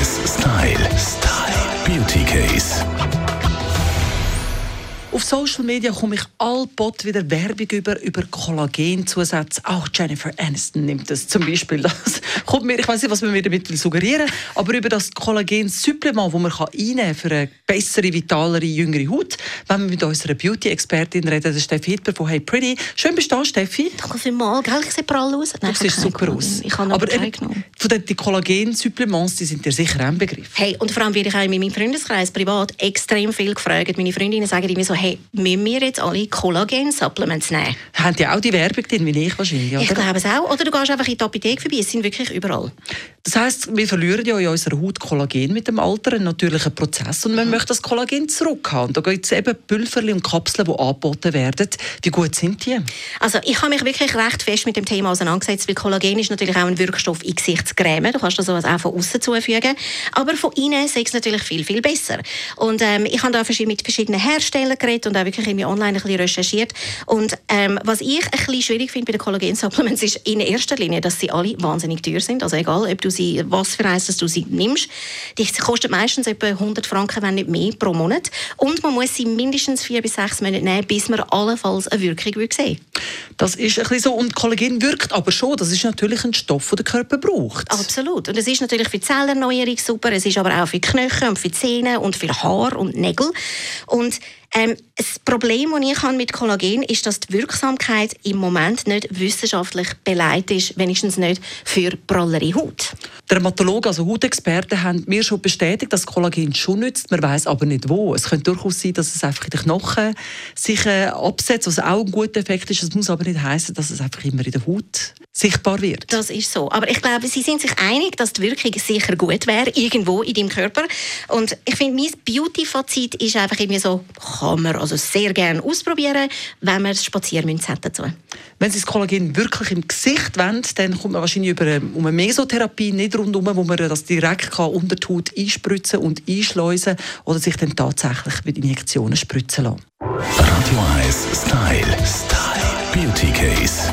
1 Style. Style. Beauty Case. Auf Social Media komme ich allbot wieder Werbung über, über Kollagenzusätze. Auch Jennifer Aniston nimmt das zum Beispiel. Das kommt mir, ich weiß nicht, was man mir damit suggerieren will, aber über das Kollagen-Supplement, das man einnehmen kann für eine bessere, vitalere, jüngere Haut. Wenn wir mit unserer Beauty-Expertin reden, der Steffi Hitler von Hey Pretty. Schön bist du da, Steffi. Danke vielmals. Gell, ich sehe prall aus. Nein, du siehst super aus. Ich habe aber eben, genommen. von den die Kollagen-Supplements, die sind dir sicher ein Begriff. Hey, und vor allem werde ich auch in meinem Freundeskreis privat extrem viel gefragt. Meine Freundinnen sagen immer so, hey, müssen wir jetzt alle Kollagen-Supplements nehmen? Haben die auch die Werbung drin, wie ich wahrscheinlich, oder? Ich glaube es auch. Oder du gehst einfach in die Apotheke vorbei, es sind wirklich überall. Das heisst, wir verlieren ja in unserer Haut Kollagen mit dem Alter, ein natürlicher Prozess, und man mhm. möchte das Kollagen zurückhaben. Da gibt es eben Pülverli und Kapseln, die angeboten werden. Wie gut sind die? Also ich habe mich wirklich recht fest mit dem Thema auseinandergesetzt, weil Kollagen ist natürlich auch ein Wirkstoff in Gesichtscreme. Du kannst das auch von außen zufügen. Aber von innen ist es natürlich viel, viel besser. Und ähm, ich habe da mit verschiedenen Herstellern geredet und auch wirklich irgendwie online ein bisschen recherchiert. Und ähm, was ich ein bisschen schwierig finde bei den Kollagen-Supplements ist in erster Linie, dass sie alle wahnsinnig teuer sind. Also egal, ob du sie, was für eins du sie nimmst. Die kosten meistens etwa 100 Franken, wenn nicht mehr, pro Monat. Und man muss sie mindestens vier bis sechs Monate nehmen, bis man allenfalls eine Wirkung sehen Das ist ein bisschen so. Und Kollagen wirkt aber schon. Das ist natürlich ein Stoff, den der Körper braucht. Absolut. Und es ist natürlich für die Zellerneuerung super. Es ist aber auch für die Knöchel und für Zähne und für Haar und Nägel. Und ähm, das Problem, das ich habe mit Kollagen ist, dass die Wirksamkeit im Moment nicht wissenschaftlich beleidigt ist, wenigstens nicht für prallere Haut. Dermatologen, also Hautexperten, haben mir schon bestätigt, dass Kollagen schon nützt. Man weiß aber nicht wo. Es könnte durchaus sein, dass es einfach in den Knochen sich äh, absetzt, was auch ein guter Effekt ist. Das muss aber nicht heißen, dass es einfach immer in der Haut sichtbar wird. Das ist so. Aber ich glaube, Sie sind sich einig, dass die Wirkung sicher gut wäre, irgendwo in deinem Körper. Und ich finde, mein Beauty-Fazit ist einfach irgendwie so, kann man also sehr gerne ausprobieren, wenn man Spaziermünze hat dazu. Wenn Sie das Kollagen wirklich im Gesicht wollen, dann kommt man wahrscheinlich über eine, um eine Mesotherapie nicht rundum, wo man das direkt kann unter die Haut einspritzen und einschleusen oder sich dann tatsächlich mit Injektionen spritzen lassen. Radio 1 Style. Style. Beauty Case.